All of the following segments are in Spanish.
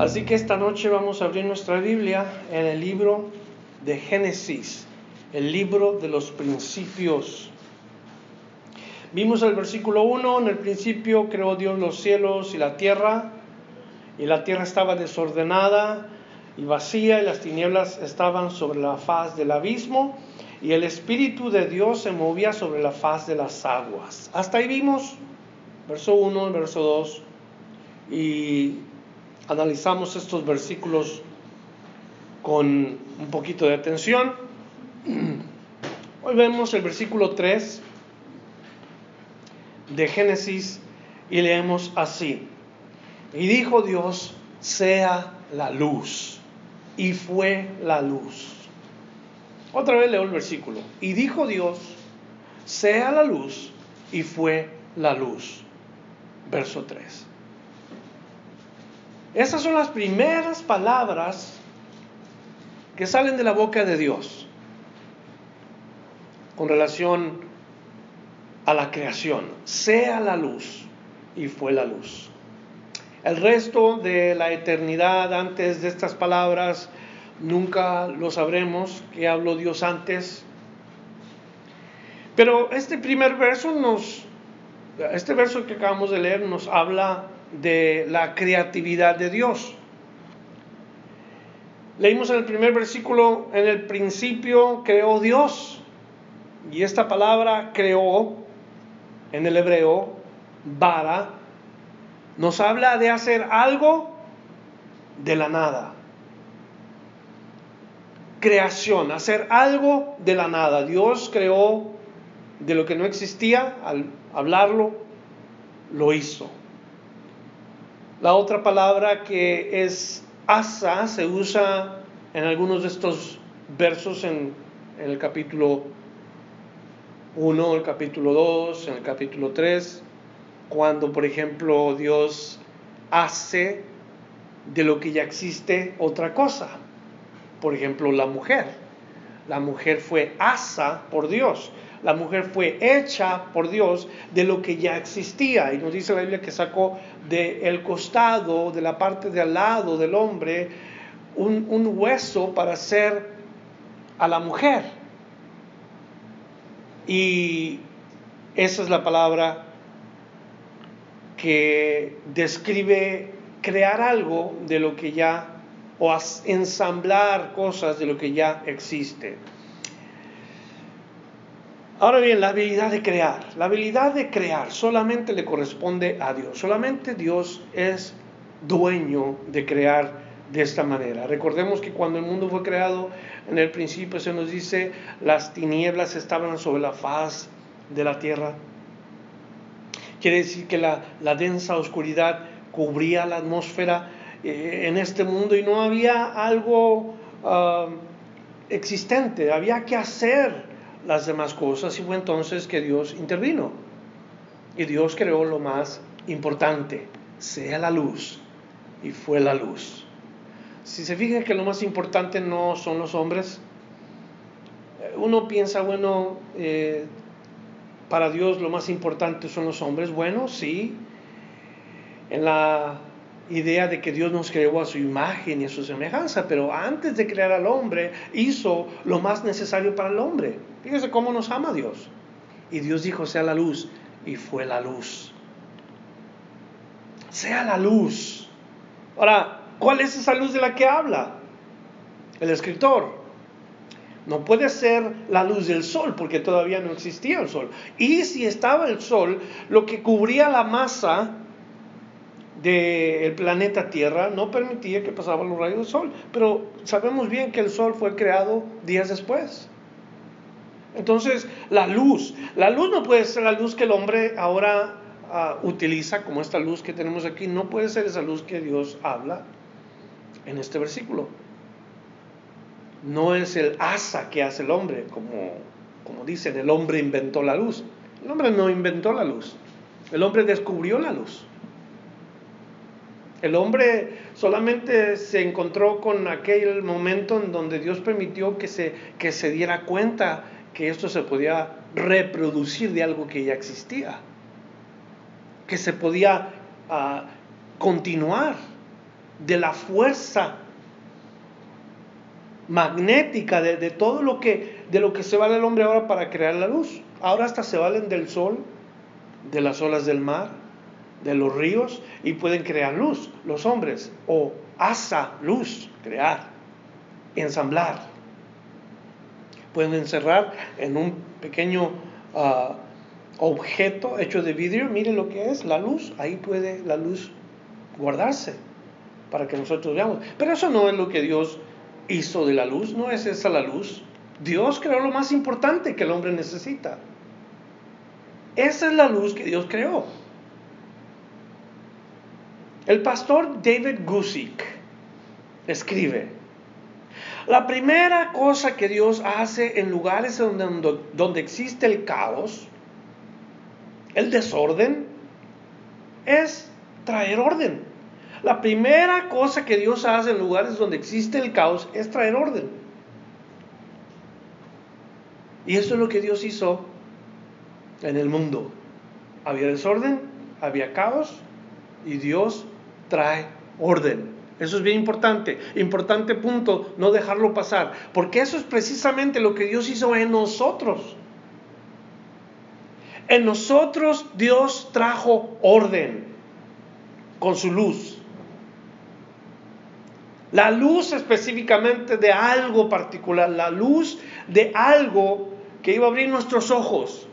Así que esta noche vamos a abrir nuestra Biblia en el libro de Génesis, el libro de los principios. Vimos el versículo 1, en el principio creó Dios los cielos y la tierra, y la tierra estaba desordenada y vacía, y las tinieblas estaban sobre la faz del abismo, y el Espíritu de Dios se movía sobre la faz de las aguas. Hasta ahí vimos, verso 1, verso 2, y analizamos estos versículos con un poquito de atención. Hoy vemos el versículo 3 de Génesis y leemos así. Y dijo Dios, sea la luz. Y fue la luz. Otra vez leo el versículo. Y dijo Dios, sea la luz. Y fue la luz. Verso 3. Esas son las primeras palabras que salen de la boca de Dios con relación a la creación. Sea la luz y fue la luz. El resto de la eternidad antes de estas palabras nunca lo sabremos, que habló Dios antes. Pero este primer verso nos, este verso que acabamos de leer nos habla de la creatividad de Dios. Leímos en el primer versículo, en el principio creó Dios. Y esta palabra creó, en el hebreo, bara, nos habla de hacer algo de la nada. Creación, hacer algo de la nada. Dios creó de lo que no existía, al hablarlo, lo hizo. La otra palabra que es asa se usa en algunos de estos versos en, el capítulo 1, el capítulo 2, en el capítulo 3, cuando por ejemplo Dios hace de lo que ya existe otra cosa. Por ejemplo, la mujer. La mujer fue asa por Dios. La mujer fue hecha por Dios de lo que ya existía. Y nos dice la Biblia que sacó del costado, de la parte de al lado del hombre, un, un hueso para hacer a la mujer. Y esa es la palabra que describe crear algo de lo que ya, o ensamblar cosas de lo que ya existe. Ahora bien, la habilidad de crear. La habilidad de crear solamente le corresponde a Dios. Solamente Dios es dueño de crear de esta manera. Recordemos que cuando el mundo fue creado, en el principio se nos dice, las tinieblas estaban sobre la faz de la tierra. Quiere decir que la, densa oscuridad cubría la atmósfera eh, en este mundo y no había algo ah, existente, había que hacer las demás cosas y fue entonces que Dios intervino. Y Dios creó lo más importante, sea la luz. Y fue la luz. Si se fijan que lo más importante no son los hombres, eh, uno piensa, bueno, eh, para Dios lo más importante son los hombres. Bueno, sí, en la idea de que Dios nos creó a su imagen y a su semejanza, pero antes de crear al hombre hizo lo más necesario para el hombre. Fíjese cómo nos ama Dios. Y Dios dijo, sea la luz, y fue la luz. Sea la luz. Ahora, ¿cuál es esa luz de la que habla el escritor? No puede ser la luz del sol porque todavía no existía el sol. Y si estaba el sol, lo que cubría la masa del planeta Tierra no permitía que pasaban los rayos del sol. Pero sabemos bien que el sol fue creado días después. Entonces, la luz, la luz no puede ser la luz que el hombre ahora ah, utiliza, como esta luz que tenemos aquí, no puede ser esa luz que Dios habla en este versículo. No es el asa que hace el hombre, como, como dicen, el hombre inventó la luz. El hombre no inventó la luz, el hombre descubrió la luz. El hombre solamente se encontró con aquel momento en donde Dios permitió que se, que se diera cuenta que esto se podía reproducir de algo que ya existía, que se podía ah, continuar de la fuerza magnética de, todo lo que de lo que se vale el hombre ahora para crear la luz. Ahora hasta se valen del sol, de las olas del mar, de los ríos y pueden crear luz, los hombres, o asa luz, crear, ensamblar. Pueden encerrar en un pequeño ah, objeto hecho de vidrio, miren lo que es la luz, ahí puede la luz guardarse para que nosotros veamos. Pero eso no es lo que Dios hizo de la luz, no es esa la luz. Dios creó lo más importante que el hombre necesita. Esa es la luz que Dios creó. El pastor David Gusick escribe, la primera cosa que Dios hace en lugares donde, donde existe el caos, el desorden, es traer orden. La primera cosa que Dios hace en lugares donde existe el caos es traer orden. Y eso es lo que Dios hizo en el mundo. Había desorden, había caos y Dios trae orden. Eso es bien importante. Importante punto, no dejarlo pasar. Porque eso es precisamente lo que Dios hizo en nosotros. En nosotros Dios trajo orden con su luz. La luz específicamente de algo particular, la luz de algo que iba a abrir nuestros ojos.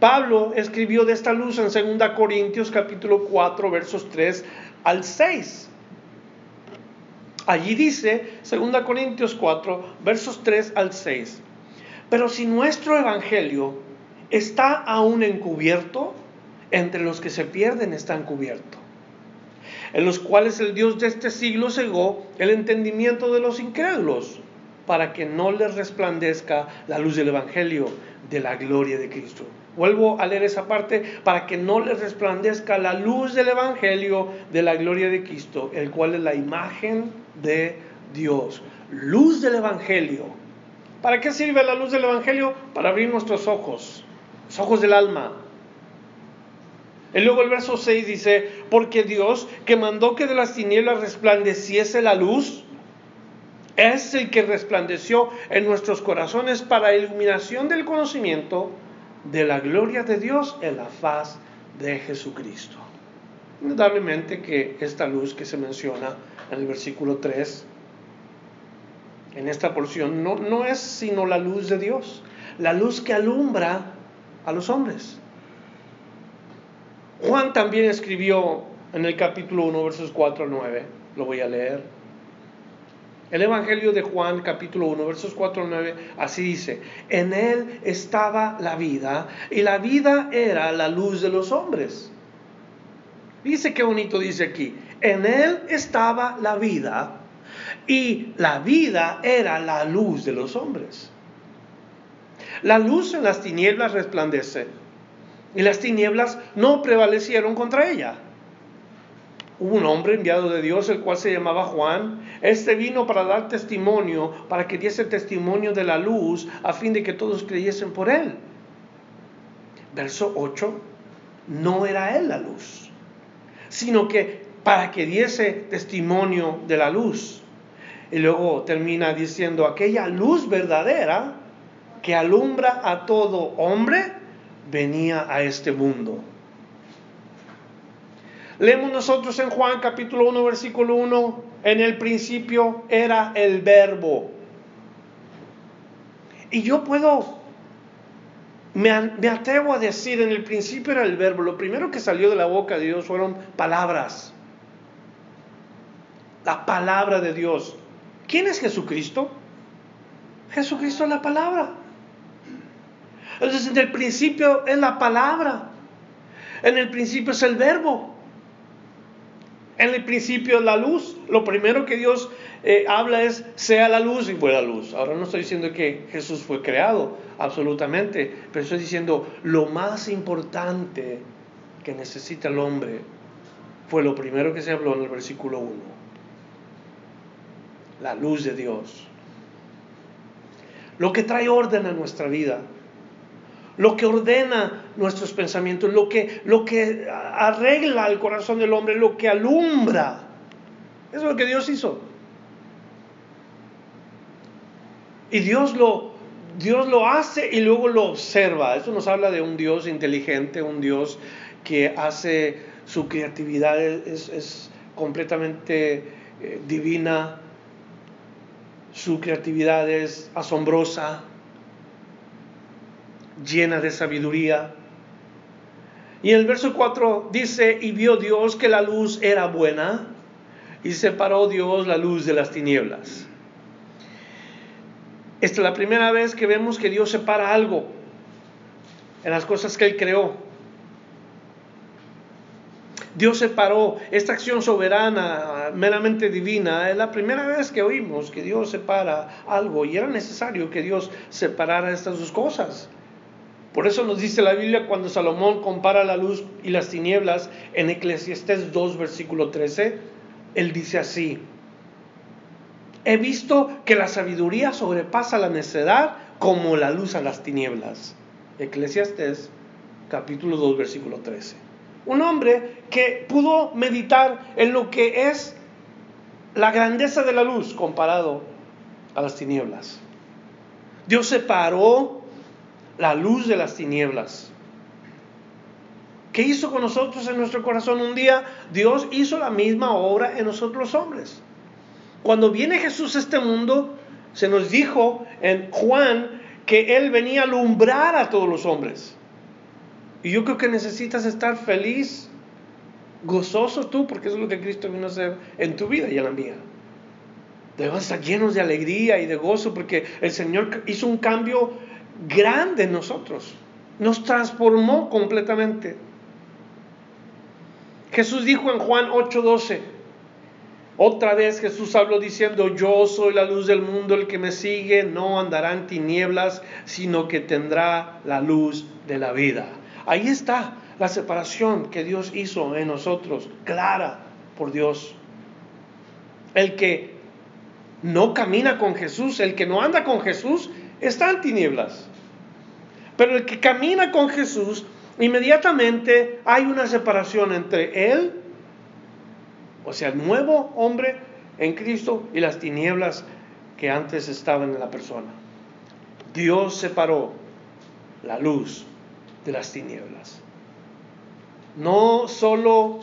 Pablo escribió de esta luz en 2 Corintios capítulo 4 versos 3 al 6. Allí dice 2 Corintios 4 versos 3 al 6. Pero si nuestro evangelio está aún encubierto, entre los que se pierden está encubierto, en los cuales el Dios de este siglo cegó el entendimiento de los incrédulos, para que no les resplandezca la luz del evangelio de la gloria de Cristo Vuelvo a leer esa parte para que no les resplandezca la luz del Evangelio de la gloria de Cristo, el cual es la imagen de Dios. Luz del Evangelio. ¿Para qué sirve la luz del Evangelio? Para abrir nuestros ojos, los ojos del alma. Y luego el verso 6 dice, porque Dios que mandó que de las tinieblas resplandeciese la luz, es el que resplandeció en nuestros corazones para iluminación del conocimiento de la gloria de Dios en la faz de Jesucristo. Indudablemente que esta luz que se menciona en el versículo 3, en esta porción, no, no es sino la luz de Dios, la luz que alumbra a los hombres. Juan también escribió en el capítulo 1, versos 4 a 9, lo voy a leer. El Evangelio de Juan capítulo 1 versos 4 al 9 así dice, en él estaba la vida y la vida era la luz de los hombres. Dice qué bonito dice aquí, en él estaba la vida y la vida era la luz de los hombres. La luz en las tinieblas resplandece y las tinieblas no prevalecieron contra ella. Hubo un hombre enviado de Dios, el cual se llamaba Juan. Este vino para dar testimonio, para que diese testimonio de la luz, a fin de que todos creyesen por él. Verso 8, no era él la luz, sino que para que diese testimonio de la luz. Y luego termina diciendo, aquella luz verdadera que alumbra a todo hombre, venía a este mundo. Leemos nosotros en Juan capítulo 1, versículo 1, en el principio era el verbo. Y yo puedo, me, atrevo a decir, en el principio era el verbo. Lo primero que salió de la boca de Dios fueron palabras. La palabra de Dios. ¿Quién es Jesucristo? Jesucristo es la palabra. Entonces, en el principio es la palabra. En el principio es el verbo. En el principio la luz. Lo primero que Dios eh, habla es sea la luz y fue la luz. Ahora no estoy diciendo que Jesús fue creado, absolutamente, pero estoy diciendo lo más importante que necesita el hombre fue lo primero que se habló en el versículo 1. La luz de Dios. Lo que trae orden a nuestra vida lo que ordena nuestros pensamientos, lo que, lo que arregla el corazón del hombre, lo que alumbra. Eso es lo que Dios hizo. Y Dios lo, Dios lo hace y luego lo observa. Eso nos habla de un Dios inteligente, un Dios que hace su creatividad, es, completamente eh, divina, su creatividad es asombrosa llena de sabiduría. Y el verso 4 dice, y vio Dios que la luz era buena, y separó Dios la luz de las tinieblas. Esta es la primera vez que vemos que Dios separa algo en las cosas que Él creó. Dios separó esta acción soberana, meramente divina. Es la primera vez que oímos que Dios separa algo y era necesario que Dios separara estas dos cosas. Por eso nos dice la Biblia cuando Salomón compara la luz y las tinieblas en Eclesiastés 2, versículo 13, él dice así, he visto que la sabiduría sobrepasa la necedad como la luz a las tinieblas. Eclesiastés capítulo 2, versículo 13. Un hombre que pudo meditar en lo que es la grandeza de la luz comparado a las tinieblas. Dios separó la luz de las tinieblas. ¿Qué hizo con nosotros en nuestro corazón un día? Dios hizo la misma obra en nosotros los hombres. Cuando viene Jesús a este mundo, se nos dijo en Juan que Él venía a alumbrar a todos los hombres. Y yo creo que necesitas estar feliz, gozoso tú, porque eso es lo que Cristo vino a hacer en tu vida y en la mía. Debemos estar llenos de alegría y de gozo porque el Señor hizo un cambio grande en nosotros. Nos transformó completamente. Jesús dijo en Juan 8:12, otra vez Jesús habló diciendo, yo soy la luz del mundo, el que me sigue no andará en tinieblas, sino que tendrá la luz de la vida. Ahí está la separación que Dios hizo en nosotros, clara por Dios. El que no camina con Jesús, el que no anda con Jesús, está en tinieblas. Pero el que camina con Jesús, inmediatamente hay una separación entre él, o sea, el nuevo hombre en Cristo y las tinieblas que antes estaban en la persona. Dios separó la luz de las tinieblas. No solo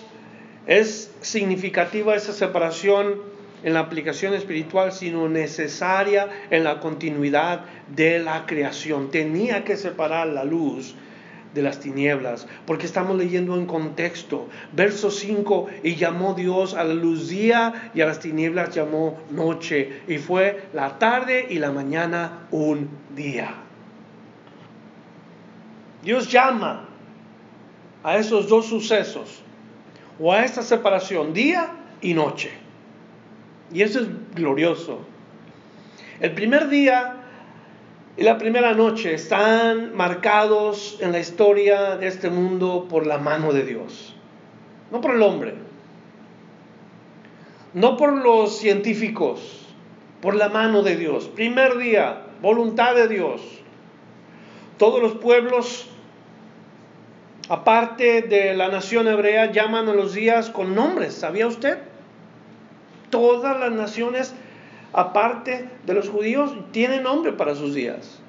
es significativa esa separación en la aplicación espiritual, sino necesaria en la continuidad de la creación. Tenía que separar la luz de las tinieblas, porque estamos leyendo en contexto. Verso 5, y llamó Dios a la luz día y a las tinieblas llamó noche, y fue la tarde y la mañana un día. Dios llama a esos dos sucesos, o a esta separación, día y noche. Y eso es glorioso. El primer día y la primera noche están marcados en la historia de este mundo por la mano de Dios, no por el hombre, no por los científicos, por la mano de Dios. Primer día, voluntad de Dios. Todos los pueblos, aparte de la nación hebrea, llaman a los días con nombres, ¿sabía usted? Todas las naciones, aparte de los judíos, tienen nombre para sus días.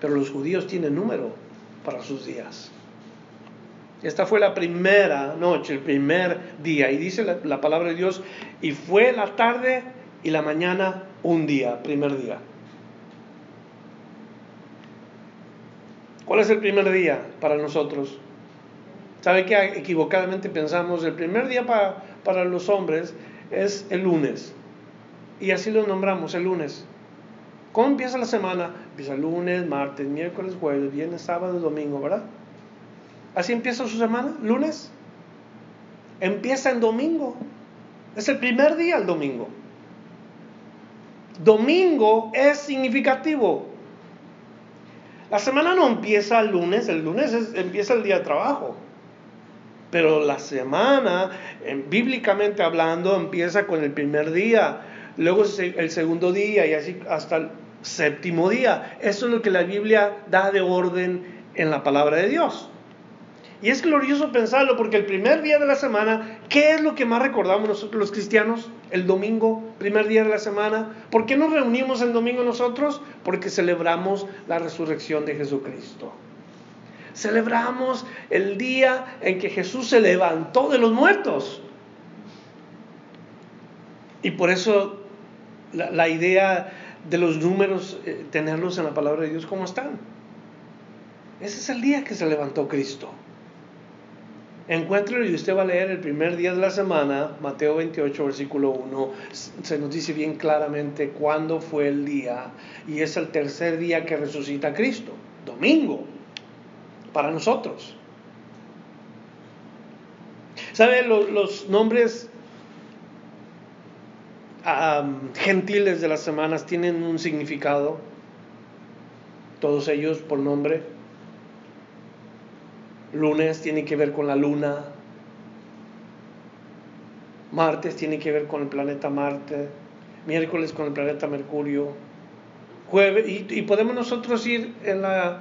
Pero los judíos tienen número para sus días. Esta fue la primera noche, el primer día. Y dice la, la, palabra de Dios, y fue la tarde y la mañana un día, primer día. ¿Cuál es el primer día para nosotros? ¿Sabe que equivocadamente pensamos el primer día para, para los hombres es el lunes? Y así lo nombramos, el lunes. ¿Cómo empieza la semana? Empieza lunes, martes, miércoles, jueves, viernes, sábado, domingo, ¿verdad? Así empieza su semana, lunes. Empieza en domingo. Es el primer día el domingo. Domingo es significativo. La semana no empieza el lunes, el lunes empieza el día de trabajo. Pero la semana, bíblicamente hablando, empieza con el primer día, luego el segundo día y así hasta el séptimo día. Eso es lo que la Biblia da de orden en la palabra de Dios. Y es glorioso pensarlo porque el primer día de la semana, ¿qué es lo que más recordamos nosotros los cristianos? El domingo, primer día de la semana. ¿Por qué nos reunimos el domingo nosotros? Porque celebramos la resurrección de Jesucristo. Celebramos el día en que Jesús se levantó de los muertos. Y por eso la, idea de los números, eh, tenerlos en la palabra de Dios, ¿cómo están? Ese es el día que se levantó Cristo. Encuéntrelo y usted va a leer el primer día de la semana, Mateo 28, versículo 1. Se nos dice bien claramente cuándo fue el día. Y es el tercer día que resucita Cristo, domingo, para nosotros. ¿Sabe? Los, nombres gentiles de las semanas tienen un significado, todos ellos por nombre. Lunes tiene que ver con la luna. Martes tiene que ver con el planeta Marte. Miércoles con el planeta Mercurio. Jueves, y, podemos nosotros ir en la,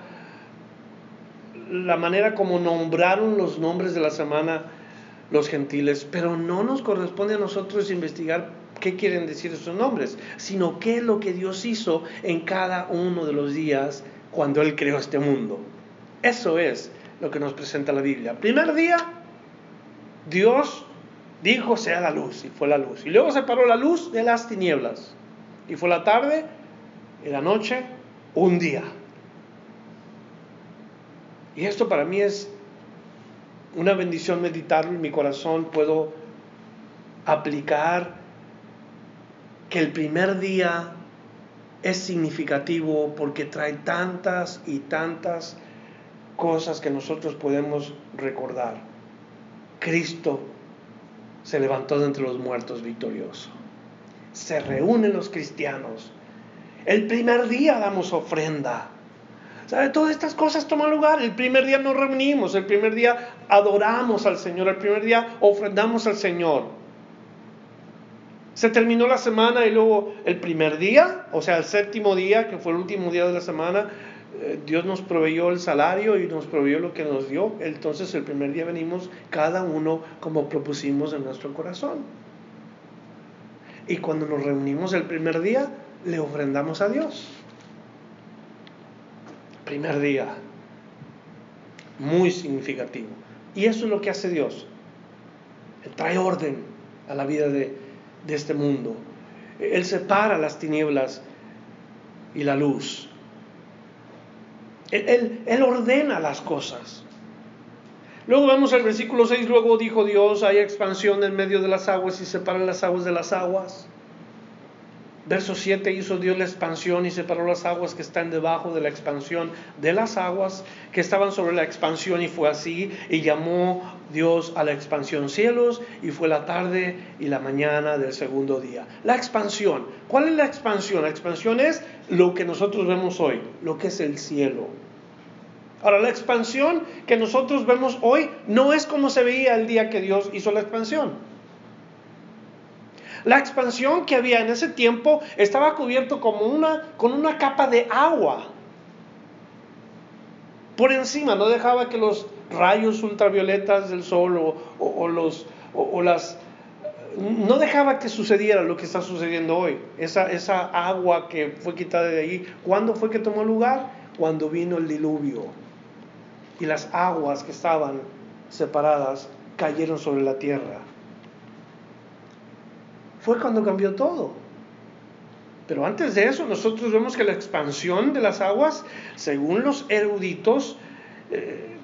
la manera como nombraron los nombres de la semana los gentiles, pero no nos corresponde a nosotros investigar qué quieren decir esos nombres, sino qué es lo que Dios hizo en cada uno de los días cuando Él creó este mundo. Eso es lo que nos presenta la Biblia. Primer día, Dios dijo sea la luz y fue la luz. Y luego separó la luz de las tinieblas. Y fue la tarde y la noche un día. Y esto para mí es una bendición meditarlo en mi corazón. Puedo aplicar que el primer día es significativo porque trae tantas y tantas cosas que nosotros podemos recordar. Cristo se levantó de entre los muertos victorioso. Se reúnen los cristianos. El primer día damos ofrenda. ¿Sabe? Todas estas cosas toman lugar. El primer día nos reunimos, el primer día adoramos al Señor, el primer día ofrendamos al Señor. Se terminó la semana y luego el primer día, o sea, el séptimo día, que fue el último día de la semana, eh, Dios nos proveyó el salario y nos proveyó lo que nos dio. Entonces el primer día venimos cada uno como propusimos en nuestro corazón. Y cuando nos reunimos el primer día, le ofrendamos a Dios. Primer día. Muy significativo. Y eso es lo que hace Dios. Él trae orden a la vida de, este mundo. Él separa las tinieblas y la luz. Él, ordena las cosas. Luego vemos el versículo 6, luego dijo Dios, hay expansión en medio de las aguas y separan las aguas de las aguas. Verso 7 hizo Dios la expansión y separó las aguas que están debajo de la expansión de las aguas que estaban sobre la expansión y fue así y llamó Dios a la expansión cielos y fue la tarde y la mañana del segundo día. La expansión, ¿cuál es la expansión? La expansión es lo que nosotros vemos hoy, lo que es el cielo. Ahora, la expansión que nosotros vemos hoy no es como se veía el día que Dios hizo la expansión. La expansión que había en ese tiempo estaba cubierto como una, con una capa de agua. Por encima, no dejaba que los rayos ultravioletas del sol o, los, o, las... No dejaba que sucediera lo que está sucediendo hoy. Esa, esa agua que fue quitada de ahí. ¿Cuándo fue que tomó lugar? Cuando vino el diluvio. Y las aguas que estaban separadas cayeron sobre la tierra fue cuando cambió todo. Pero antes de eso, nosotros vemos que la expansión de las aguas, según los eruditos, eh,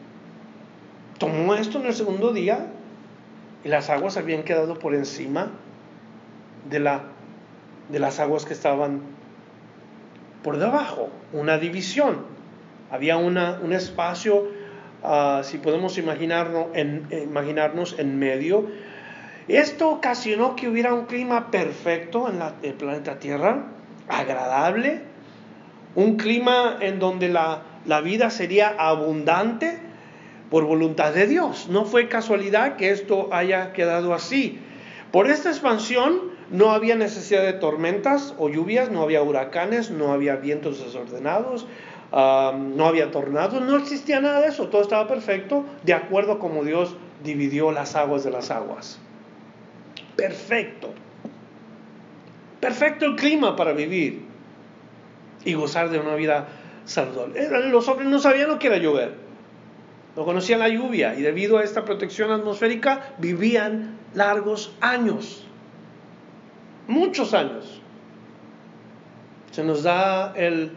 tomó esto en el segundo día y las aguas habían quedado por encima de, la, de las aguas que estaban por debajo, una división. Había una, un espacio ah, si podemos imaginarnos en, imaginarnos en medio. Esto ocasionó que hubiera un clima perfecto en el planeta Tierra, agradable, un clima en donde la, la vida sería abundante por voluntad de Dios. No fue casualidad que esto haya quedado así. Por esta expansión no había necesidad de tormentas o lluvias, no había huracanes, no había vientos desordenados, no había tornados, no existía nada de eso, todo estaba perfecto de acuerdo a como Dios dividió las aguas de las aguas. Perfecto. Perfecto el clima para vivir y gozar de una vida saludable. Los hombres no sabían lo que era llover, no conocían la lluvia y debido a esta protección atmosférica vivían largos años, muchos años. Se nos da el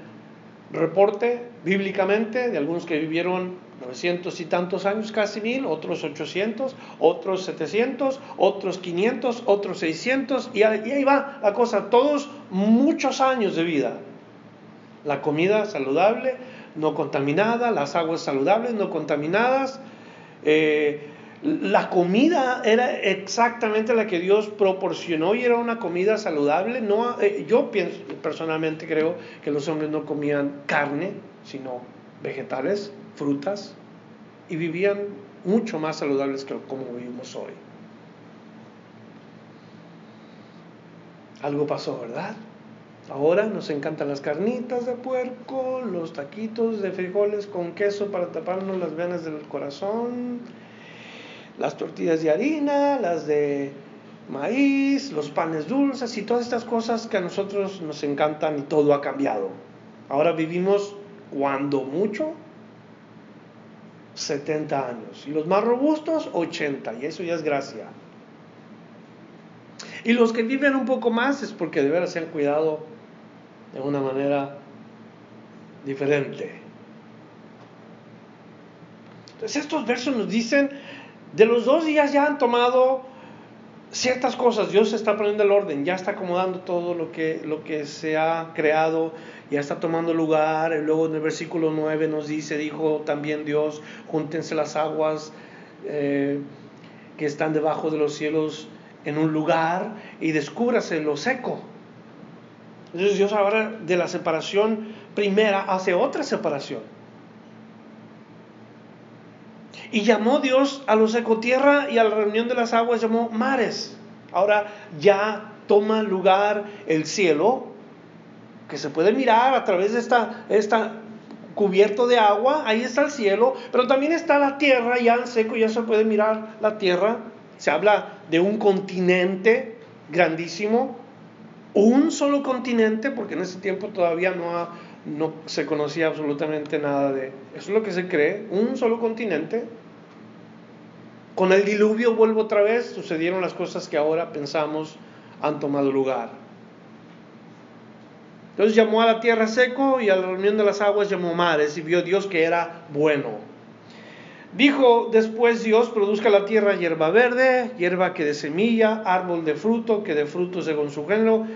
reporte bíblicamente de algunos que vivieron 900 y tantos años, casi mil, otros 800, otros 700, otros 500, otros 600, y ahí va la cosa, todos muchos años de vida. La comida saludable, no contaminada, las aguas saludables, no contaminadas. Eh, la comida era exactamente la que Dios proporcionó y era una comida saludable. No, eh, yo pienso, personalmente creo que los hombres no comían carne, sino vegetales, frutas, y vivían mucho más saludables que como vivimos hoy. Algo pasó, ¿verdad? Ahora nos encantan las carnitas de puerco, los taquitos de frijoles con queso para taparnos las venas del corazón, las tortillas de harina, las de maíz, los panes dulces y todas estas cosas que a nosotros nos encantan y todo ha cambiado. Ahora vivimos cuando mucho 70 años y los más robustos 80 y eso ya es gracia. Y los que viven un poco más es porque de veras se han cuidado de una manera diferente. Entonces estos versos nos dicen, de los dos días ya han tomado ciertas cosas, Dios está poniendo el orden, ya está acomodando todo lo que, lo que se ha creado, ya está tomando lugar, luego en el versículo 9 nos dice, dijo también Dios, júntense las aguas eh, que están debajo de los cielos en un lugar y descúbrase lo seco. Entonces Dios ahora de la separación primera hace otra separación. Y llamó Dios a los ecotierra y a la reunión de las aguas llamó mares. Ahora ya toma lugar el cielo, que se puede mirar a través de esta, esta cubierto de agua, ahí está el cielo, pero también está la tierra, ya en seco ya se puede mirar la tierra. Se habla de un continente grandísimo, un solo continente, porque en ese tiempo todavía no, no se conocía absolutamente nada de... Eso es lo que se cree, un solo continente. Con el diluvio, vuelvo otra vez, sucedieron las cosas que ahora pensamos han tomado lugar. Entonces llamó a la tierra seco y a la reunión de las aguas llamó mares y vio Dios que era bueno. Dijo después Dios, produzca la tierra hierba verde, hierba que de semilla, árbol de fruto, que de fruto según su género,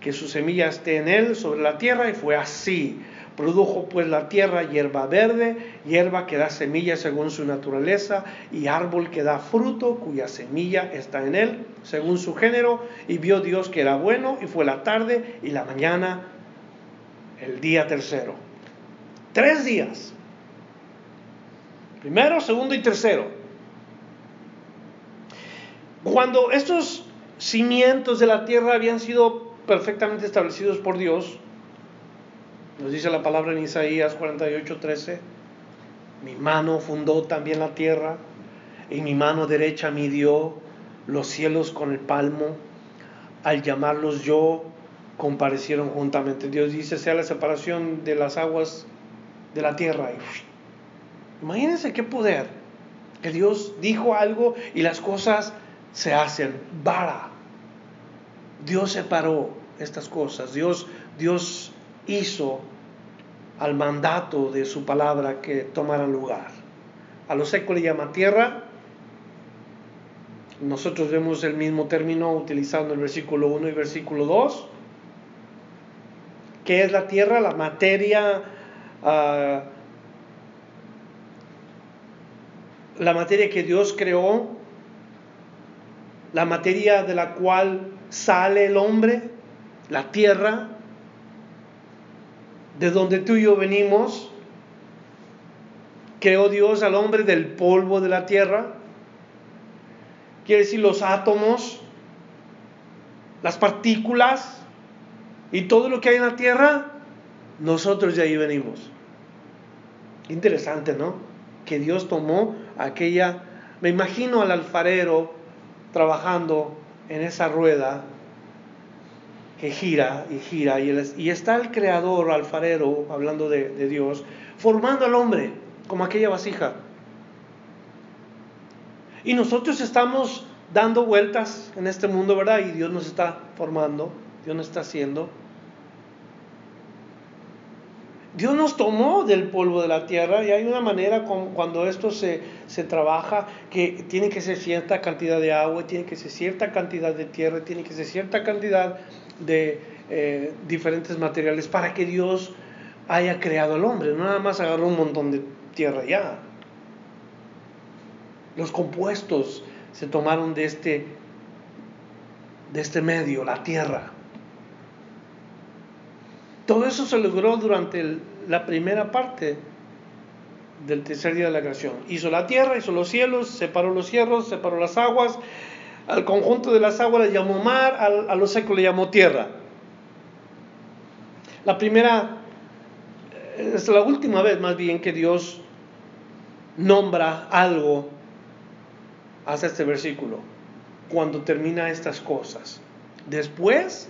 que su semilla esté en él sobre la tierra, y fue así. Produjo pues la tierra hierba verde, hierba que da semilla según su naturaleza, y árbol que da fruto, cuya semilla está en él, según su género, y vio Dios que era bueno, y fue la tarde y la mañana, el día tercero. Tres días. Primero, segundo y tercero. Cuando estos cimientos de la tierra habían sido perfectamente establecidos por Dios, nos dice la palabra en Isaías 48, 13, mi mano fundó también la tierra y mi mano derecha midió los cielos con el palmo. Al llamarlos yo, comparecieron juntamente. Dios dice, sea la separación de las aguas de la tierra. Imagínense qué poder. Que Dios dijo algo y las cosas se hacen. Vara. Dios separó estas cosas. Dios, Dios hizo al mandato de su palabra que tomaran lugar. A lo seco le llama tierra. Nosotros vemos el mismo término utilizando el versículo 1 y versículo 2. ¿Qué es la tierra? La materia. Uh, la materia que Dios creó, la materia de la cual sale el hombre, la tierra, de donde tú y yo venimos, creó Dios al hombre del polvo de la tierra, quiere decir los átomos, las partículas y todo lo que hay en la tierra, nosotros de ahí venimos. Interesante, ¿no? Que Dios tomó aquella, me imagino al alfarero trabajando en esa rueda que gira y gira, y, está el creador, alfarero, hablando de, de Dios, formando al hombre como aquella vasija. Y nosotros estamos dando vueltas en este mundo, ¿verdad? Y Dios nos está formando, Dios nos está haciendo. Dios nos tomó del polvo de la tierra y hay una manera cuando esto se, trabaja que tiene que ser cierta cantidad de agua, tiene que ser cierta cantidad de tierra, tiene que ser cierta cantidad de eh, diferentes materiales para que Dios haya creado al hombre. No nada más agarró un montón de tierra ya. Los compuestos se tomaron de este, de este medio, la tierra. Todo eso se logró durante la primera parte del tercer día de la creación. Hizo la tierra, hizo los cielos, separó los cielos, separó las aguas. Al conjunto de las aguas le llamó mar, a lo seco le llamó tierra. La primera, es la última vez más bien que Dios nombra algo hasta este versículo, cuando termina estas cosas. Después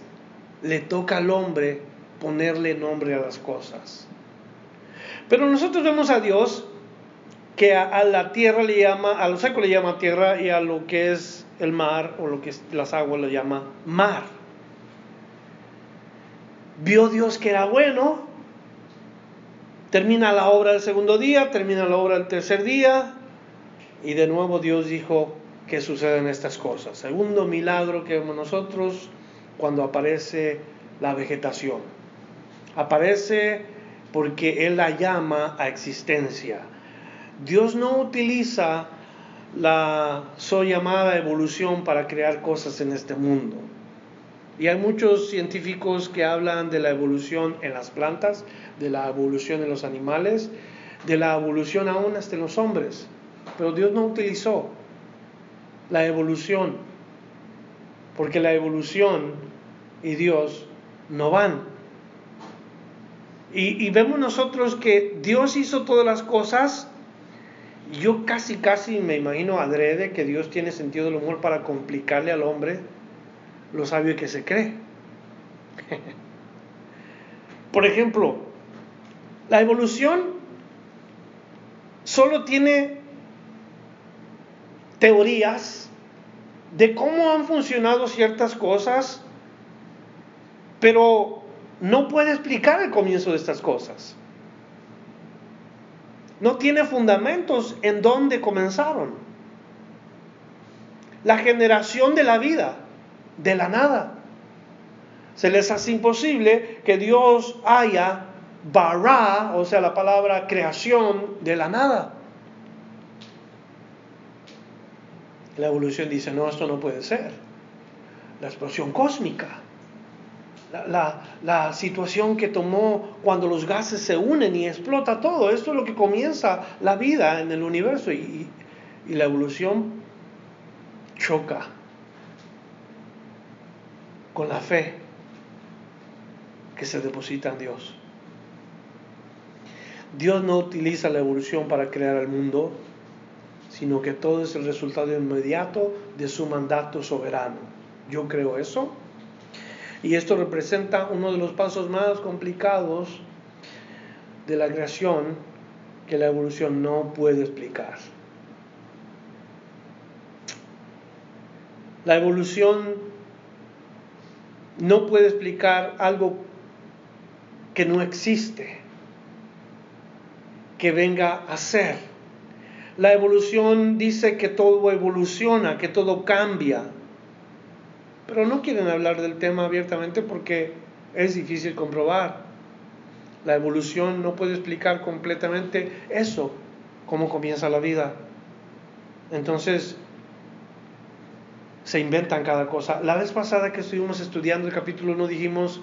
le toca al hombre ponerle nombre a las cosas. Pero nosotros vemos a Dios que a, la tierra le llama, a lo seco le llama tierra y a lo que es el mar o lo que es las aguas le llama mar. Vio Dios que era bueno, termina la obra del segundo día, termina la obra del tercer día, y de nuevo Dios dijo que suceden estas cosas. Segundo milagro que vemos nosotros cuando aparece la vegetación. Aparece porque Él la llama a existencia. Dios no utiliza la so llamada evolución para crear cosas en este mundo. Y hay muchos científicos que hablan de la evolución en las plantas, de la evolución en los animales, de la evolución aún hasta en los hombres. Pero Dios no utilizó la evolución, porque la evolución y Dios no van. Y, vemos nosotros que Dios hizo todas las cosas. Yo casi, casi me imagino adrede que Dios tiene sentido del humor para complicarle al hombre lo sabio que se cree. Por ejemplo, la evolución solo tiene teorías de cómo han funcionado ciertas cosas, pero no puede explicar el comienzo de estas cosas. No tiene fundamentos en dónde comenzaron. La generación de la vida, de la nada. Se les hace imposible que Dios haya bará, o sea, la palabra creación de la nada. La evolución dice, no, esto no puede ser. La explosión cósmica. La, situación que tomó cuando los gases se unen y explota todo. Esto es lo que comienza la vida en el universo y, y la evolución choca con la fe que se deposita en Dios. Dios no utiliza la evolución para crear el mundo, sino que todo es el resultado inmediato de su mandato soberano. Yo creo eso. Y esto representa uno de los pasos más complicados de la creación que la evolución no puede explicar. La evolución no puede explicar algo que no existe, que venga a ser. La evolución dice que todo evoluciona, que todo cambia. Pero no quieren hablar del tema abiertamente porque es difícil comprobar. La evolución no puede explicar completamente eso, cómo comienza la vida. Entonces, se inventan cada cosa. La vez pasada que estuvimos estudiando el capítulo 1 dijimos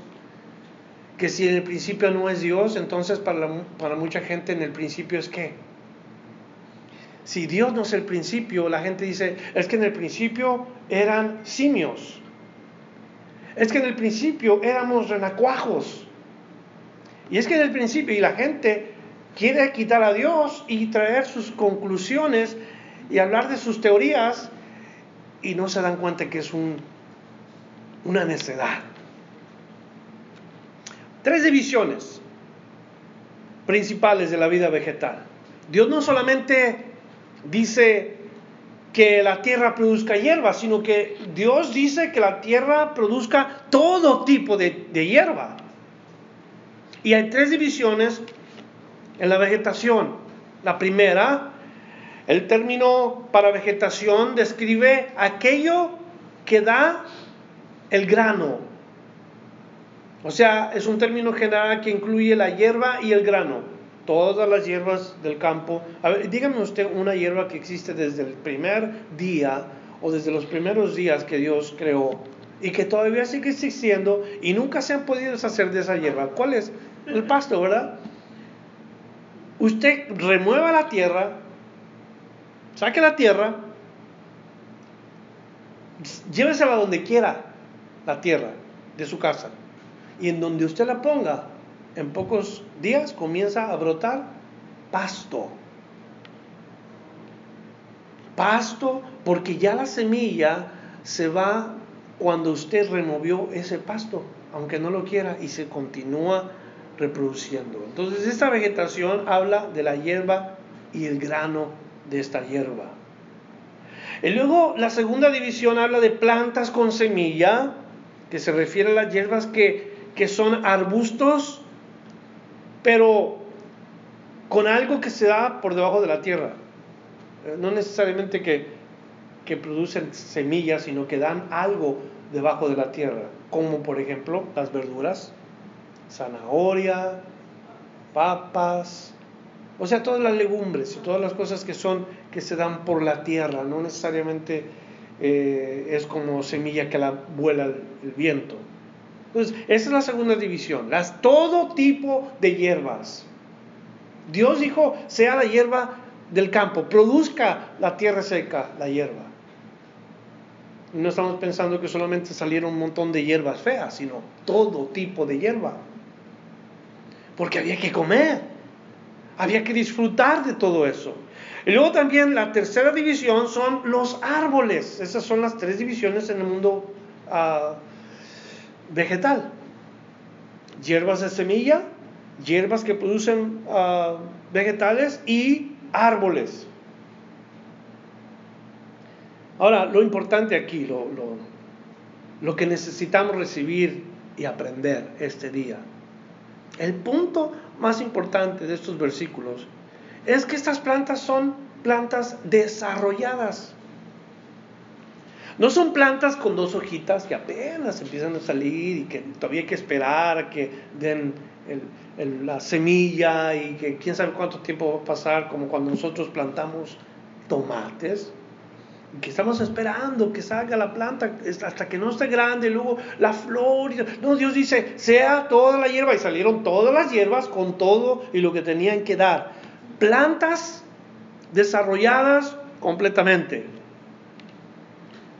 que si en el principio no es Dios, entonces para, para mucha gente en el principio es qué? Si Dios no es el principio, la gente dice, es que en el principio eran simios. Es que en el principio éramos renacuajos. Y es que en el principio, y la gente quiere quitar a Dios y traer sus conclusiones y hablar de sus teorías y no se dan cuenta que es un, una necedad. Tres divisiones principales de la vida vegetal. Dios no solamente dice que la tierra produzca hierba, sino que Dios dice que la tierra produzca todo tipo de, hierba. Y hay tres divisiones en la vegetación. La primera, el término para vegetación describe aquello que da el grano. O sea, es un término general que incluye la hierba y el grano. Todas las hierbas del campo. A dígame usted una hierba que existe desde el primer día o desde los primeros días que Dios creó y que todavía sigue existiendo y nunca se han podido deshacer de esa hierba. ¿Cuál es? El pasto, ¿verdad? Usted remueva la tierra, saque la tierra, llévesela donde quiera, la tierra de su casa. Y en donde usted la ponga, en pocos días comienza a brotar pasto. Pasto, porque ya la semilla se va cuando usted removió ese pasto, aunque no lo quiera, y se continúa reproduciendo. Entonces esta vegetación habla de la hierba y el grano de esta hierba. Y luego la segunda división habla de plantas con semilla, que se refiere a las hierbas que, que son arbustos, pero con algo que se da por debajo de la tierra. Eh, no necesariamente que, que producen semillas, sino que dan algo debajo de la tierra, como por ejemplo las verduras, zanahoria, papas, o sea, todas las legumbres y todas las cosas que son que se dan por la tierra, no necesariamente eh, es como semilla que la vuela el, el, viento. Entonces, esa es la segunda división, las todo tipo de hierbas. Dios dijo, sea la hierba del campo, produzca la tierra seca, la hierba. No estamos pensando que solamente salieron un montón de hierbas feas, sino todo tipo de hierba porque había que comer, había que disfrutar de todo eso. Y luego también la tercera división son los árboles. Esas son las tres divisiones en el mundo uh, vegetal. Hierbas de semilla, hierbas que producen uh, vegetales y árboles. Ahora, lo importante aquí, lo, lo, lo que necesitamos recibir y aprender este día, el punto más importante de estos versículos es que estas plantas son plantas desarrolladas. No son plantas con dos hojitas que apenas empiezan a salir y que todavía hay que esperar a que den la semilla y que quién sabe cuánto tiempo va a pasar, como cuando nosotros plantamos tomates que estamos esperando que salga la planta hasta que no esté grande, luego la flor. No, Dios dice, sea toda la hierba. Y salieron todas las hierbas con todo y lo que tenían que dar. Plantas desarrolladas completamente.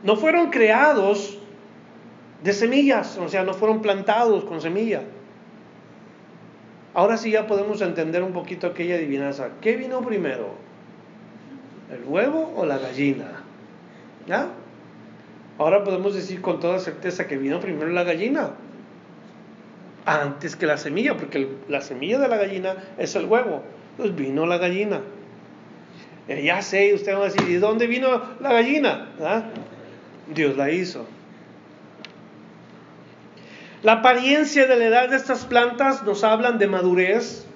No fueron creados de semillas, o sea, no fueron plantados con semilla. Ahora sí ya podemos entender un poquito aquella adivinanza. ¿Qué vino primero? ¿El huevo o la gallina? Ahora podemos decir con toda certeza que vino primero la gallina antes que la semilla, porque la semilla de la gallina es el huevo. Pues vino la gallina. Eh, ya sé, usted va a decir, ¿y dónde vino la gallina? ¿Ah? Dios la hizo. La apariencia de la edad de estas plantas nos hablan de madurez.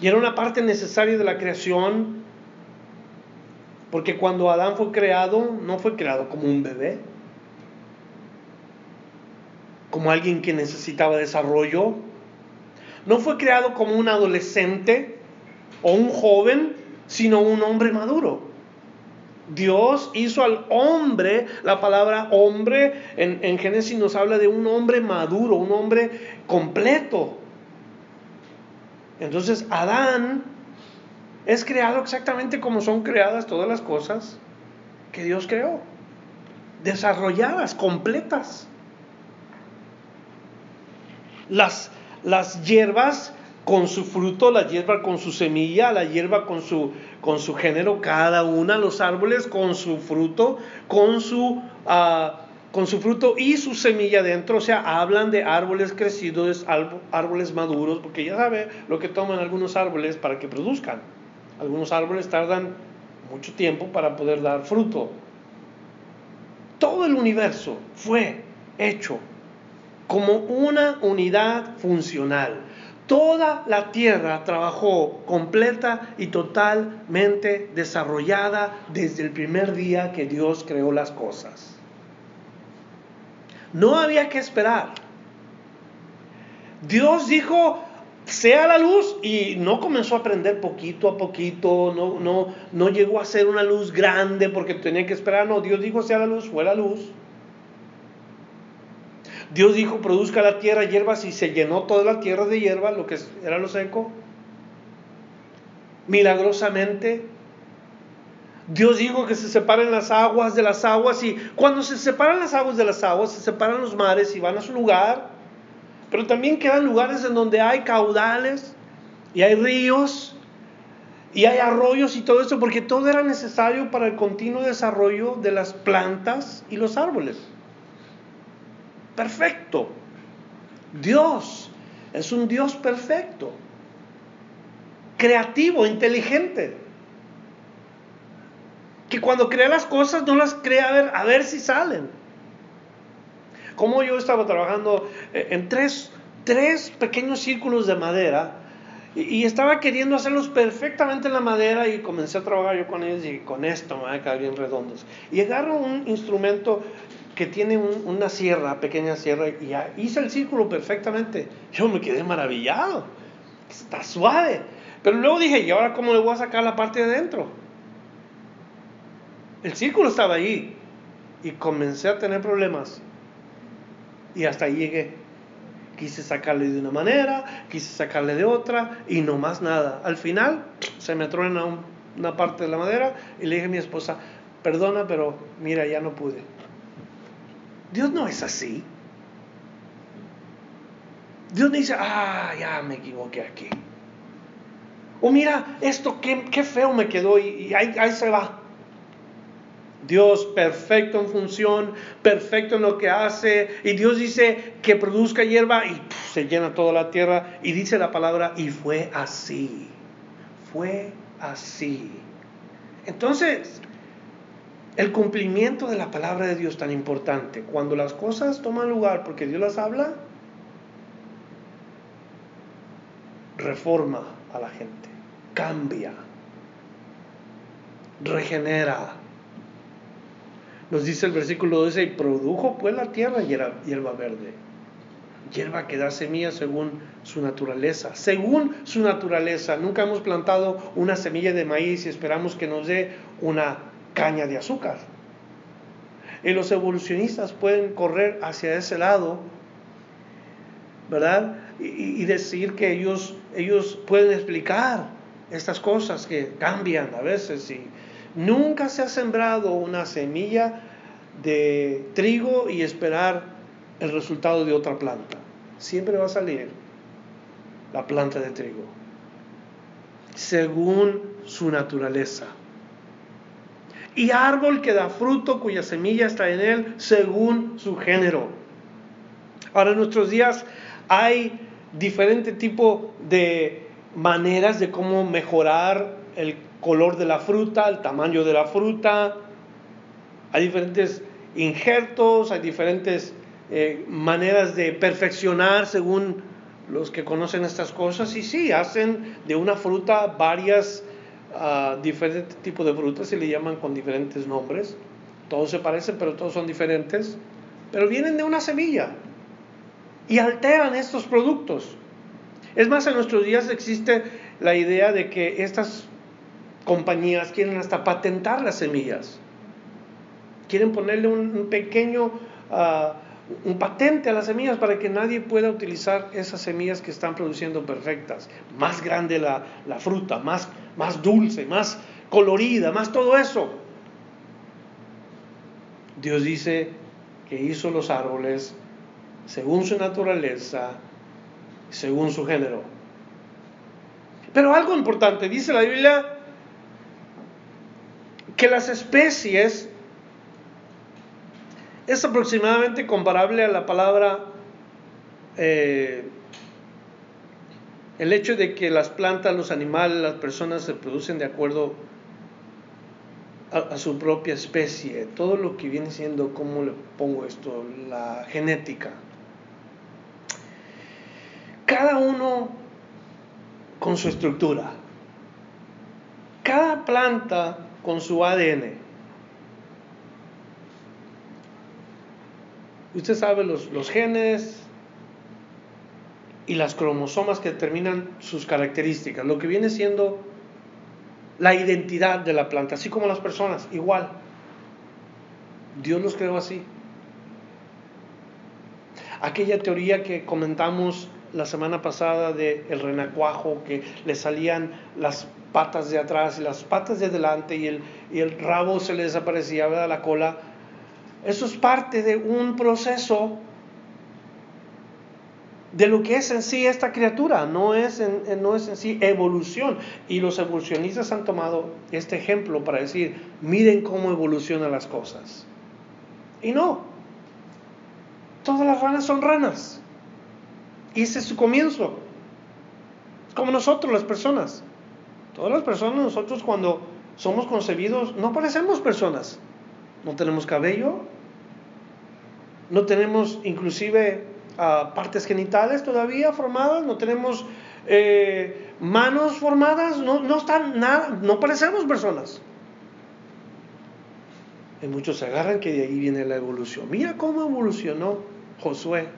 Y era una parte necesaria de la creación porque cuando Adán fue creado, no fue creado como un bebé, como alguien que necesitaba desarrollo. No fue creado como un adolescente o un joven, sino un hombre maduro. Dios hizo al hombre, la palabra hombre en, en, Génesis nos habla de un hombre maduro, un hombre completo. Entonces Adán es creado exactamente como son creadas todas las cosas que Dios creó, desarrolladas, completas. Las, las hierbas con su fruto, la hierba con su semilla, la hierba con su, con su género, cada una, los árboles con su fruto, con su, ah, con su fruto y su semilla dentro. O sea, hablan de árboles crecidos, árboles maduros, porque ya sabe lo que toman algunos árboles para que produzcan. Algunos árboles tardan mucho tiempo para poder dar fruto. Todo el universo fue hecho como una unidad funcional Toda la tierra trabajó completa y totalmente desarrollada desde el primer día que Dios creó las cosas. No había que esperar. Dios dijo, sea la luz y no comenzó a prender poquito a poquito, no, no, no llegó a ser una luz grande porque tenía que esperar, no, Dios dijo, sea la luz, fue la luz. Dios dijo, produzca la tierra hierbas y se llenó toda la tierra de hierba, lo que era lo seco. Milagrosamente. Dios dijo que se separen las aguas de las aguas y cuando se separan las aguas de las aguas, se separan los mares y van a su lugar. Pero también quedan lugares en donde hay caudales y hay ríos y hay arroyos y todo eso, porque todo era necesario para el continuo desarrollo de las plantas y los árboles perfecto. Dios es un Dios perfecto, creativo, inteligente. Que cuando crea las cosas no las crea a ver, a ver si salen. Como yo estaba trabajando eh, en tres, tres pequeños círculos de madera y, estaba queriendo hacerlos perfectamente en la madera y comencé a trabajar yo con ellos y con esto me van a quedar bien redondos. Y agarro un instrumento que tiene una sierra, pequeña sierra, y hice el círculo perfectamente. Yo me quedé maravillado. Está suave. Pero luego dije, ¿y ahora cómo le voy a sacar la parte de adentro? El círculo estaba ahí. Y comencé a tener problemas. Y hasta ahí llegué. Quise sacarle de una manera, quise sacarle de otra, y no más nada. Al final se me truena una parte de la madera y le dije a mi esposa, perdona, pero mira, ya no pude. Dios no es así. Dios dice, ah, ya me equivoqué aquí. O mira, esto qué, feo me quedó y, ahí, se va. Dios perfecto en función, perfecto en lo que hace. Y Dios dice que produzca hierba y se llena toda la tierra. Y dice la palabra, y fue así. Fue así. Entonces, el cumplimiento de la palabra de Dios tan importante. Cuando las cosas toman lugar porque Dios las habla, reforma a la gente, cambia, regenera. Nos dice el versículo 12, y produjo pues la tierra hierba verde, hierba que da semilla según su naturaleza, según su naturaleza. Nunca hemos plantado una semilla de maíz y esperamos que nos dé una caña de azúcar. Y los evolucionistas pueden correr hacia ese lado, ¿verdad? Y, decir que ellos, ellos pueden explicar estas cosas que cambian a veces. Y nunca se ha sembrado una semilla de trigo y esperar el resultado de otra planta. Siempre va a salir la planta de trigo, según su naturaleza y árbol que da fruto cuya semilla está en él según su género. Ahora en nuestros días hay diferente tipo de maneras de cómo mejorar el color de la fruta, el tamaño de la fruta. Hay diferentes injertos, hay diferentes eh, maneras de perfeccionar según los que conocen estas cosas. Y sí, hacen de una fruta varias a diferentes tipos de frutas y le llaman con diferentes nombres. Todos se parecen, pero todos son diferentes. Pero vienen de una semilla y alteran estos productos. Es más, en nuestros días existe la idea de que estas compañías quieren hasta patentar las semillas. Quieren ponerle un, pequeño, ah, un patente a las semillas para que nadie pueda utilizar esas semillas que están produciendo perfectas. Más grande la, fruta, más, más dulce, más colorida, más todo eso. Dios dice que hizo los árboles según su naturaleza, según su género. Pero algo importante, dice la Biblia, que las especies es aproximadamente comparable a la palabra eh, el hecho de que las plantas, los animales, las personas se producen de acuerdo a, su propia especie, todo lo que viene siendo, ¿cómo le pongo esto? La genética. Cada uno con su estructura. Cada planta con su ADN. Usted sabe los, genes y las cromosomas que determinan sus características, lo que viene siendo la identidad de la planta, así como las personas, igual. Dios los creó así. Aquella teoría que comentamos la semana pasada del el renacuajo, que le salían las patas de atrás y las patas de adelante y el, y el rabo se le desaparecía, ¿verdad? la cola. Eso es parte de un proceso de lo que es en sí esta criatura, no es en, no es en sí evolución. Y los evolucionistas han tomado este ejemplo para decir, miren cómo evolucionan las cosas. Y no, todas las ranas son ranas. Y ese es su comienzo. Como nosotros, las personas. Todas las personas, nosotros cuando somos concebidos, no parecemos personas. No tenemos cabello, no tenemos inclusive ah, partes genitales todavía formadas, no tenemos eh, manos formadas, no, no están nada, no parecemos personas. Y muchos se agarran que de ahí viene la evolución. Mira cómo evolucionó Josué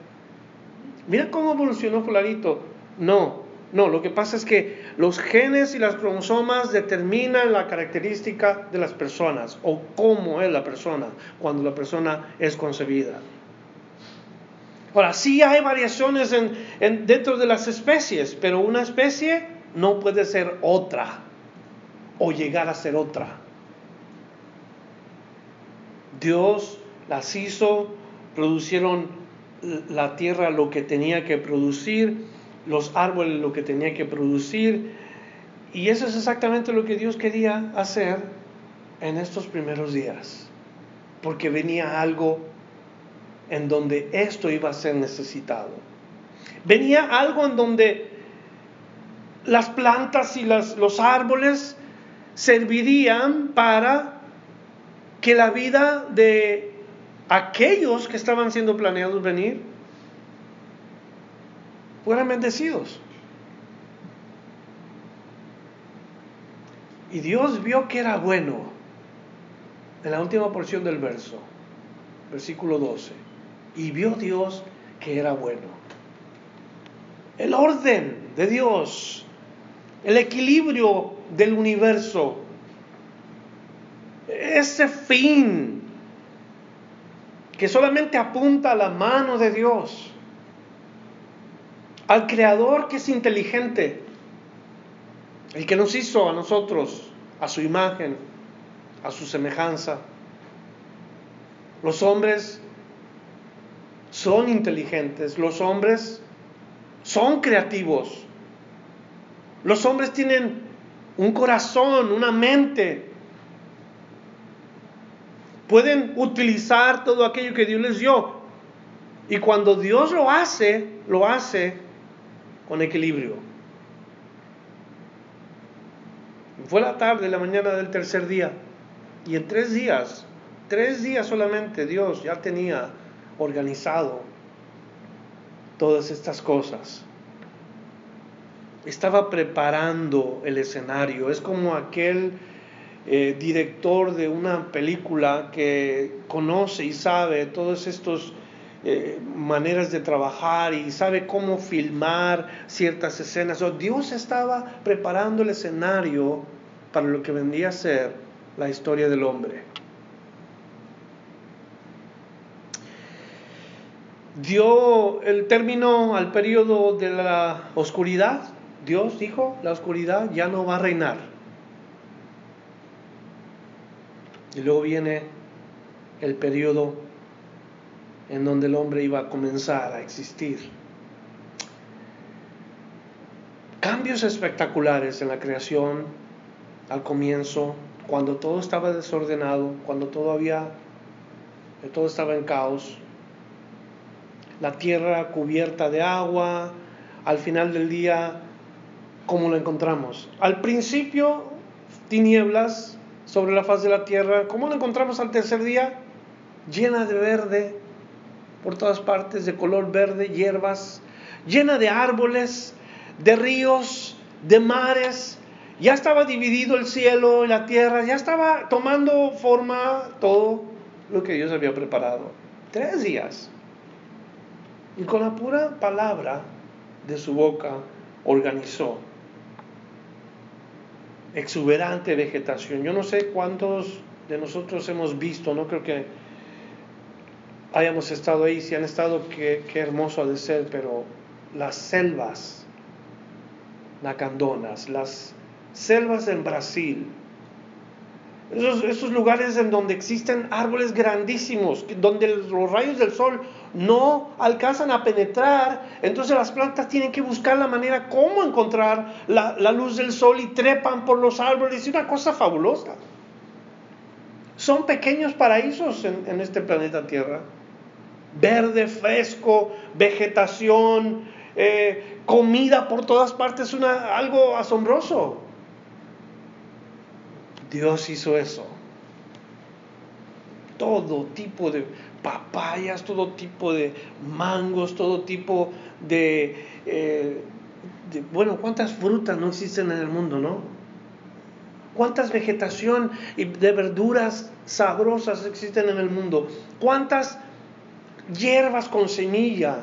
Mira cómo evolucionó fulanito. No, no, lo que pasa es que los genes y las cromosomas determinan la característica de las personas o cómo es la persona cuando la persona es concebida. Ahora, sí hay variaciones en, dentro de las especies, pero una especie no puede ser otra o llegar a ser otra. Dios las hizo, producieron la tierra lo que tenía que producir, los árboles lo que tenía que producir. Y eso es exactamente lo que Dios quería hacer en estos primeros días. Porque venía algo en donde esto iba a ser necesitado. Venía algo en donde las plantas y los árboles servirían para que la vida de aquellos que estaban siendo planeados venir fueran bendecidos. Y Dios vio que era bueno en la última porción del verso, versículo 12. Y vio Dios que era bueno. El orden de Dios, el equilibrio del universo, ese fin que solamente apunta a la mano de Dios, al Creador que es inteligente, el que nos hizo a nosotros a su imagen, a su semejanza. Los hombres son inteligentes, los hombres son creativos, los hombres tienen un corazón, una mente, pueden utilizar todo aquello que Dios les dio. Y cuando Dios lo hace, lo hace con equilibrio. Fue la tarde, la mañana del tercer día. Y en tres días, tres días solamente, Dios ya tenía organizado todas estas cosas. Estaba preparando el escenario. Es como aquel eh, director de una película que conoce y sabe todas estas eh, maneras de trabajar y sabe cómo filmar ciertas escenas. Dios estaba preparando el escenario para lo que vendría a ser la historia del hombre. Dio el término al periodo de la oscuridad. Dios dijo, la oscuridad ya no va a reinar. Y luego viene el periodo en donde el hombre iba a comenzar a existir. Cambios espectaculares en la creación al comienzo, cuando todo estaba desordenado, cuando todavía todo estaba en caos, la tierra cubierta de agua, al final del día, ¿cómo lo encontramos? Al principio, tinieblas sobre la faz de la tierra, ¿cómo lo encontramos al tercer día? Llena de verde, por todas partes, de color verde, hierbas, llena de árboles, de ríos, de mares. Ya estaba dividido el cielo y la tierra, ya estaba tomando forma todo lo que Dios había preparado. Tres días. Y con la pura palabra de su boca organizó exuberante vegetación. Yo no sé cuántos de nosotros hemos visto, no creo que hayamos estado ahí, si han estado, qué, hermoso ha de ser, pero las selvas nacandonas, las selvas en Brasil, esos, lugares en donde existen árboles grandísimos, donde los rayos del sol no alcanzan a penetrar, entonces las plantas tienen que buscar la manera cómo encontrar la, luz del sol y trepan por los árboles. Es una cosa fabulosa. Son pequeños paraísos en este planeta Tierra verde, fresco, vegetación, eh, comida por todas partes, algo asombroso. Dios hizo eso. Todo tipo de papayas, todo tipo de mangos, todo tipo de, eh, de, bueno, ¿cuántas frutas no existen en el mundo, no? ¿Cuántas vegetación y de verduras sabrosas existen en el mundo? ¿Cuántas hierbas con semilla.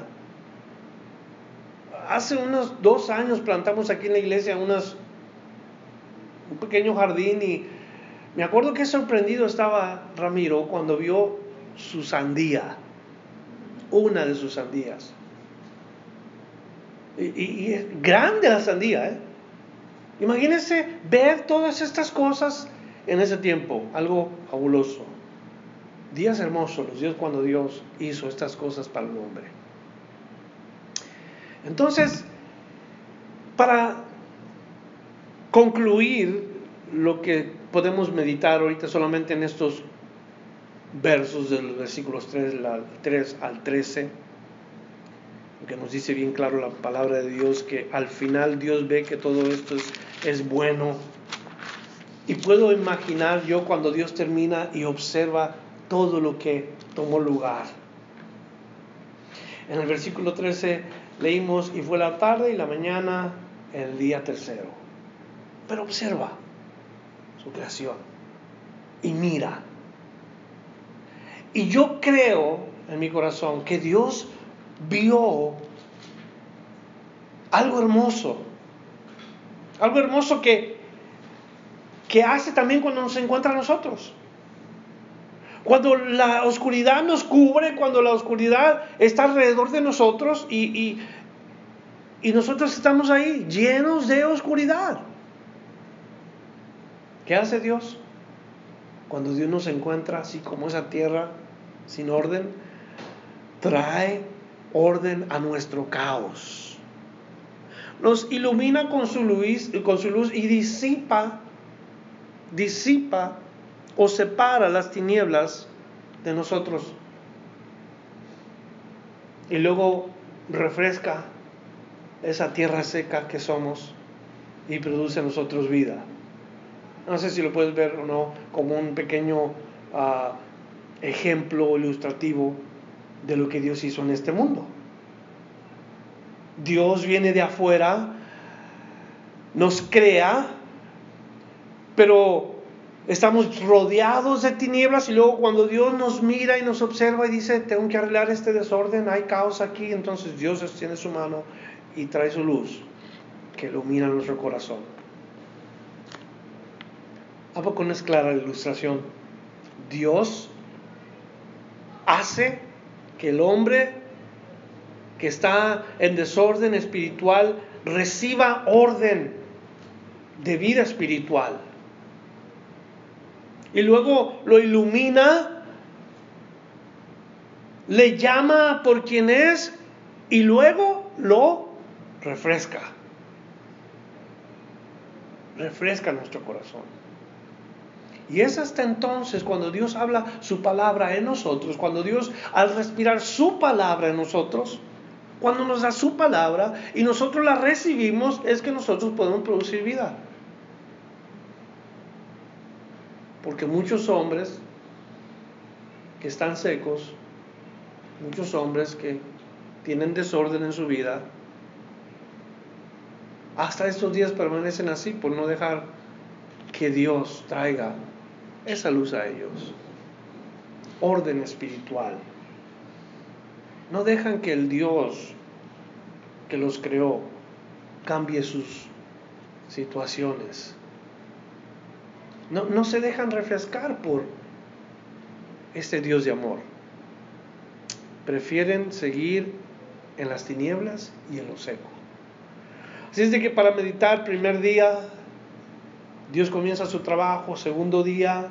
Hace unos dos años plantamos aquí en la iglesia unas, un pequeño jardín y me acuerdo que sorprendido estaba Ramiro cuando vio su sandía, una de sus sandías. Y, es grande la sandía, ¿eh? Imagínense ver todas estas cosas en ese tiempo, algo fabuloso. Días hermosos los días cuando Dios hizo estas cosas para el hombre. Entonces, para concluir lo que podemos meditar ahorita solamente en estos versos de los versículos 3, 3 al 13, que nos dice bien claro la palabra de Dios, que al final Dios ve que todo esto es, es bueno. Y puedo imaginar yo cuando Dios termina y observa todo lo que tomó lugar. En el versículo 13 leímos, y fue la tarde y la mañana el día tercero. Pero observa su creación y mira. Y yo creo en mi corazón que Dios vio algo hermoso. Algo hermoso que, que hace también cuando nos encuentra a nosotros. Cuando la oscuridad nos cubre, cuando la oscuridad está alrededor de nosotros y, nosotros estamos ahí llenos de oscuridad. ¿Qué hace Dios? Cuando Dios nos encuentra así como esa tierra sin orden, trae orden a nuestro caos. Nos ilumina con su luz, con su luz y disipa, disipa o separa las tinieblas de nosotros. Y luego refresca esa tierra seca que somos y produce en nosotros vida. No sé si lo puedes ver o no como un pequeño ah, ejemplo ilustrativo de lo que Dios hizo en este mundo. Dios viene de afuera, nos crea, pero Estamos rodeados de tinieblas y luego cuando Dios nos mira y nos observa y dice, tengo que arreglar este desorden, hay caos aquí, entonces Dios extiende su mano y trae su luz que ilumina nuestro corazón. ¿A poco no es clara la ilustración? Dios hace que el hombre que está en desorden espiritual reciba orden de vida espiritual. Y luego lo ilumina, le llama por quien es y luego lo refresca. Refresca nuestro corazón. Y es hasta entonces cuando Dios habla su palabra en nosotros, cuando Dios al respirar su palabra en nosotros, cuando nos da su palabra y nosotros la recibimos, es que nosotros podemos producir vida. Porque muchos hombres que están secos, muchos hombres que tienen desorden en su vida, hasta estos días permanecen así por no dejar que Dios traiga esa luz a ellos. Orden espiritual. No dejan que el Dios que los creó cambie sus situaciones. No, se dejan refrescar por este Dios de amor. Prefieren seguir en las tinieblas y en lo seco. Así es de que para meditar, primer día, Dios comienza su trabajo, segundo día,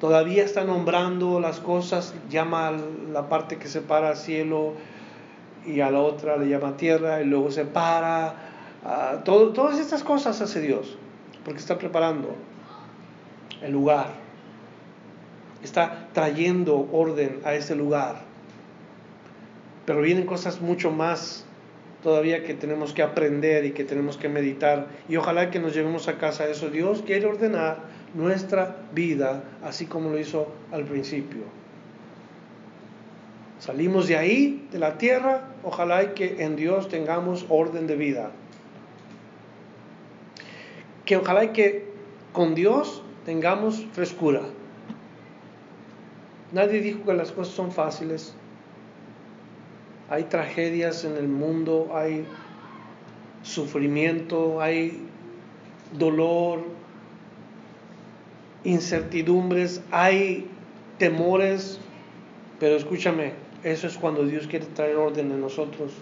todavía está nombrando las cosas, llama la parte que separa cielo y a la otra le llama tierra y luego separa. todo, todas estas cosas hace Dios, porque está preparando el lugar, está trayendo orden a ese lugar. Pero vienen cosas mucho más todavía que tenemos que aprender y que tenemos que meditar. Y ojalá que nos llevemos a casa eso. Dios quiere ordenar nuestra vida así como lo hizo al principio. Salimos de ahí, de la tierra, ojalá que en Dios tengamos orden de vida. Que ojalá que con Dios tengamos frescura. Nadie dijo que las cosas son fáciles hay tragedias en el mundo, hay sufrimiento, hay dolor, incertidumbres, hay temores, pero escúchame, eso es cuando Dios quiere traer orden en nosotros.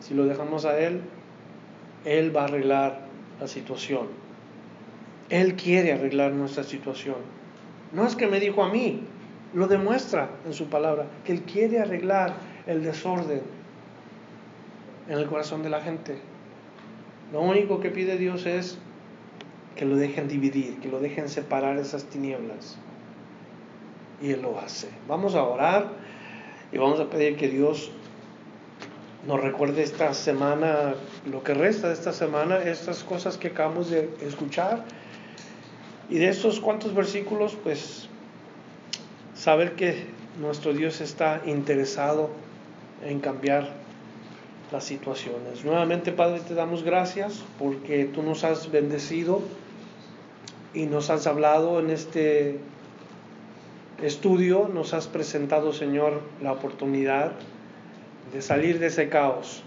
Si lo dejamos a Él, Él va a arreglar la situación. Él quiere arreglar nuestra situación. No es que me dijo a mí, lo demuestra en su palabra, que Él quiere arreglar el desorden en el corazón de la gente. Lo único que pide Dios es que lo dejen dividir, que lo dejen separar esas tinieblas. Y Él lo hace. Vamos a orar y vamos a pedir que Dios nos recuerde esta semana, lo que resta de esta semana, estas cosas que acabamos de escuchar. Y de estos cuantos versículos, pues saber que nuestro Dios está interesado en cambiar las situaciones. Nuevamente, Padre, te damos gracias porque tú nos has bendecido y nos has hablado en este estudio, nos has presentado, Señor, la oportunidad de salir de ese caos.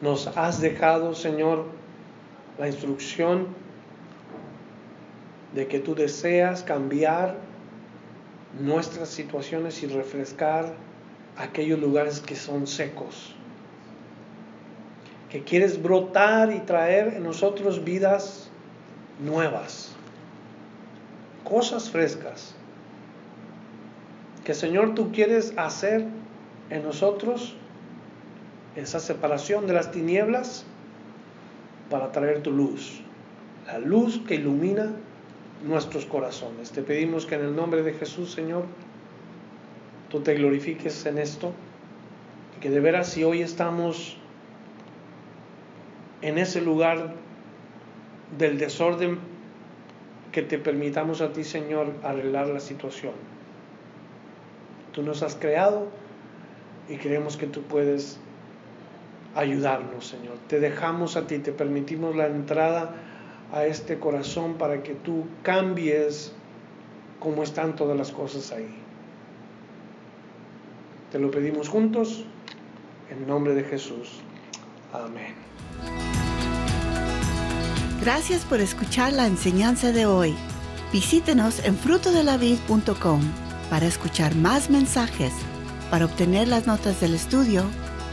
Nos has dejado, Señor, la instrucción de que tú deseas cambiar nuestras situaciones y refrescar aquellos lugares que son secos. Que quieres brotar y traer en nosotros vidas nuevas, cosas frescas. Que Señor tú quieres hacer en nosotros esa separación de las tinieblas para traer tu luz, la luz que ilumina nuestros corazones. Te pedimos que en el nombre de Jesús, Señor, tú te glorifiques en esto, que de veras si hoy estamos en ese lugar del desorden, que te permitamos a ti, Señor, arreglar la situación. Tú nos has creado y creemos que tú puedes ayudarnos, Señor. Te dejamos a ti, te permitimos la entrada a este corazón para que tú cambies como están todas las cosas ahí. Te lo pedimos juntos, en nombre de Jesús. Amén. Gracias por escuchar la enseñanza de hoy. Visítenos en frutodelavid.com para escuchar más mensajes, para obtener las notas del estudio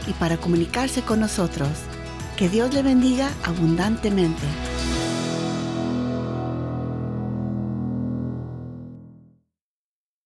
y para comunicarse con nosotros. Que Dios le bendiga abundantemente.